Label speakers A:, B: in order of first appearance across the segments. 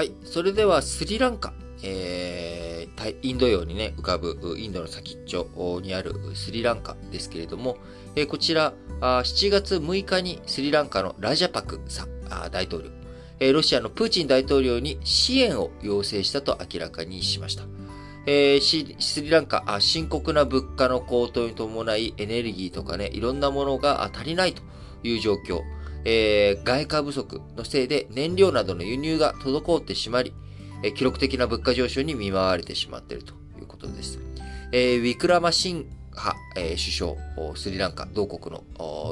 A: はい。それではスリランカ。えー、インド洋にね、浮かぶインドの先っちょにあるスリランカですけれども、えー、こちらあ、7月6日にスリランカのラジャパクさん、大統領、えー、ロシアのプーチン大統領に支援を要請したと明らかにしました。えー、スリランカあ、深刻な物価の高騰に伴いエネルギーとかね、いろんなものが足りないという状況。えー、外貨不足のせいで燃料などの輸入が滞ってしまり、えー、記録的な物価上昇に見舞われてしまっているということです。えー、ウィクラマシンハ、え、首相、スリランカ同国の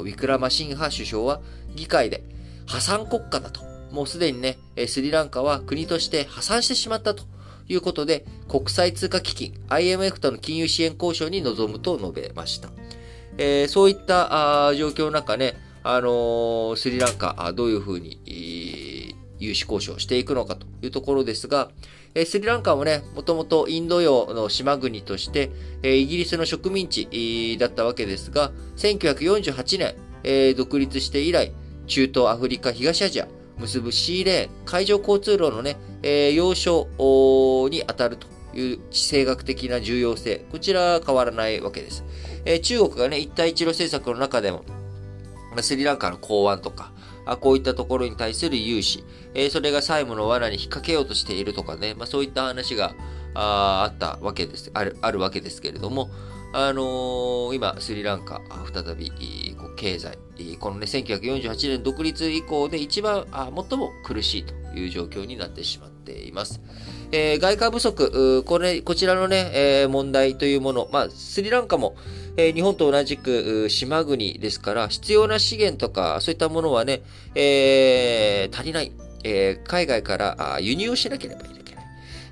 A: ウィクラマシンハ首相は議会で破産国家だと。もうすでにね、スリランカは国として破産してしまったということで、国際通貨基金 IMF との金融支援交渉に臨むと述べました。えー、そういった状況の中ね、あの、スリランカ、どういうふうに、融資交渉をしていくのかというところですが、えスリランカもね、もともとインド洋の島国として、えイギリスの植民地だったわけですが、1948年、え独立して以来、中東、アフリカ、東アジア、結ぶシーレーン、海上交通路のね、え要衝に当たるという地政学的な重要性、こちらは変わらないわけです。え中国がね、一帯一路政策の中でも、スリランカの港湾とか、あこういったところに対する融資、えー、それが債務の罠に引っ掛けようとしているとかね、まあ、そういった話がああったわけです、ある、あるわけですけれども、あのー、今、スリランカ、再び、こう経済、このね、1948年独立以降で一番、あ最も苦しいという状況になってしまっています。えー、外貨不足、これ、こちらのね、えー、問題というもの、まあ、スリランカも、えー、日本と同じく島国ですから、必要な資源とか、そういったものはね、えー、足りない。えー、海外から輸入をしなければいけない。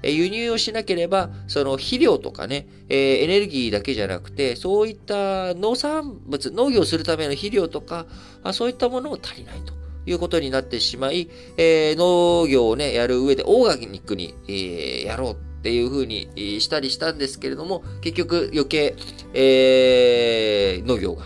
A: え輸入をしなければ、その肥料とかね、え、エネルギーだけじゃなくて、そういった農産物、農業するための肥料とか、あそういったものも足りないと。いうことになってしまい、えー、農業をね、やる上でオーガニックに、えー、やろうっていう風にしたりしたんですけれども、結局余計、えー、農業が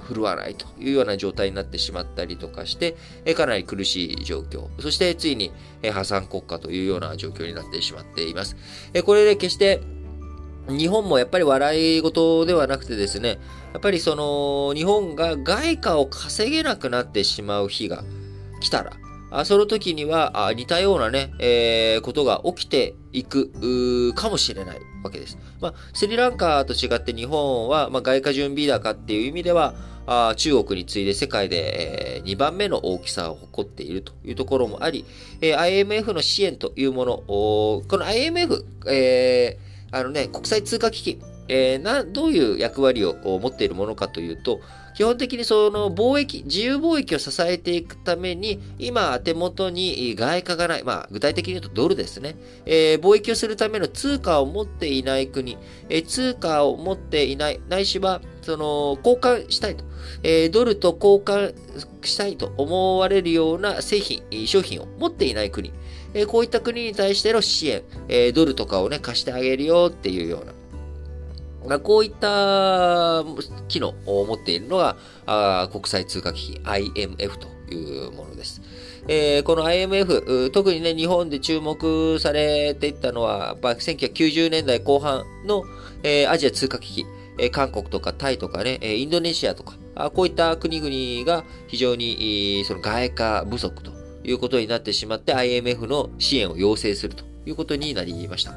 A: 振るわないというような状態になってしまったりとかして、かなり苦しい状況。そしてついに破産国家というような状況になってしまっています。これで決して日本もやっぱり笑い事ではなくてですね、やっぱりその日本が外貨を稼げなくなってしまう日が来たら、あその時にはあ似たようなね、えー、ことが起きていくかもしれないわけです。まあ、スリランカと違って日本は、まあ、外貨準備高っていう意味では、あ中国に次いで世界で、えー、2番目の大きさを誇っているというところもあり、えー、IMF の支援というもの、この IMF、えー、あのね、国際通貨基金、えー、などういう役割を持っているものかというと、基本的にその貿易、自由貿易を支えていくために、今手元に外貨がない、まあ具体的に言うとドルですね。えー、貿易をするための通貨を持っていない国、えー、通貨を持っていない、ないしは、その、交換したいと、えー、ドルと交換したいと思われるような製品、商品を持っていない国、えこういった国に対しての支援、えドルとかをね、貸してあげるよっていうような、こういった機能を持っているのが、あ国際通貨基金 IMF というものです。えー、この IMF、特にね、日本で注目されていったのは、まあ、1990年代後半の、えー、アジア通貨危機、えー、韓国とかタイとかね、インドネシアとか、あこういった国々が非常に、その外貨不足ということになってしまって IMF の支援を要請するということになりました。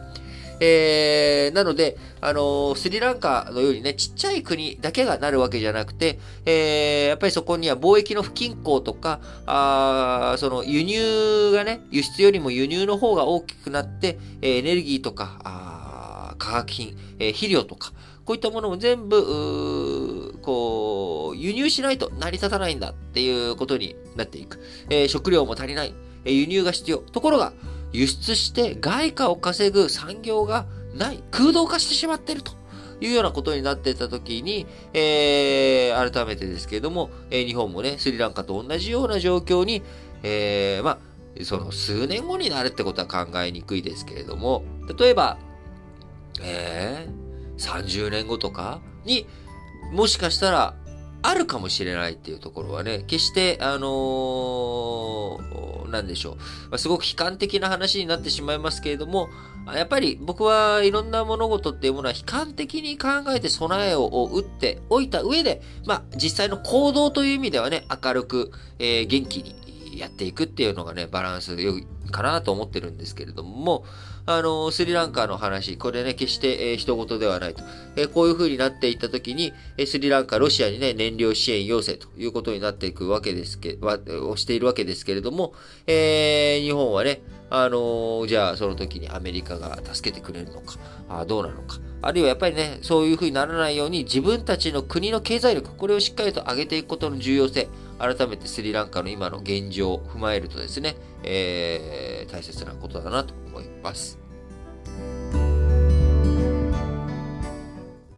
A: えー、なので、あの、スリランカのようにね、ちっちゃい国だけがなるわけじゃなくて、えー、やっぱりそこには貿易の不均衡とか、あその輸入がね、輸出よりも輸入の方が大きくなって、えエネルギーとか、あ化学品、え、肥料とか、こういったものも全部、こう、輸入しないと成り立たないんだっていうことになっていく。えー、食料も足りない。えー、輸入が必要。ところが、輸出して外貨を稼ぐ産業がない、空洞化してしまっているというようなことになっていたときに、えー、改めてですけれども、えー、日本もね、スリランカと同じような状況に、えー、まあ、その数年後になるってことは考えにくいですけれども、例えば、えー、30年後とかに、もしかしたらあるかもしれないっていうところはね、決して、あのー、なんでしょう。まあ、すごく悲観的な話になってしまいますけれども、やっぱり僕はいろんな物事っていうものは悲観的に考えて備えを打っておいた上で、まあ実際の行動という意味ではね、明るく、えー、元気にやっていくっていうのがね、バランス良いかなと思ってるんですけれども、あの、スリランカの話、これね、決して、えー、人事ではないと。えー、こういう風になっていったときに、えー、スリランカ、ロシアにね、燃料支援要請ということになっていくわけですけ、は、をしているわけですけれども、えー、日本はね、あの、じゃあその時にアメリカが助けてくれるのか、あどうなのか。あるいはやっぱりね、そういうふうにならないように自分たちの国の経済力、これをしっかりと上げていくことの重要性、改めてスリランカの今の現状を踏まえるとですね、えー、大切なことだなと思います。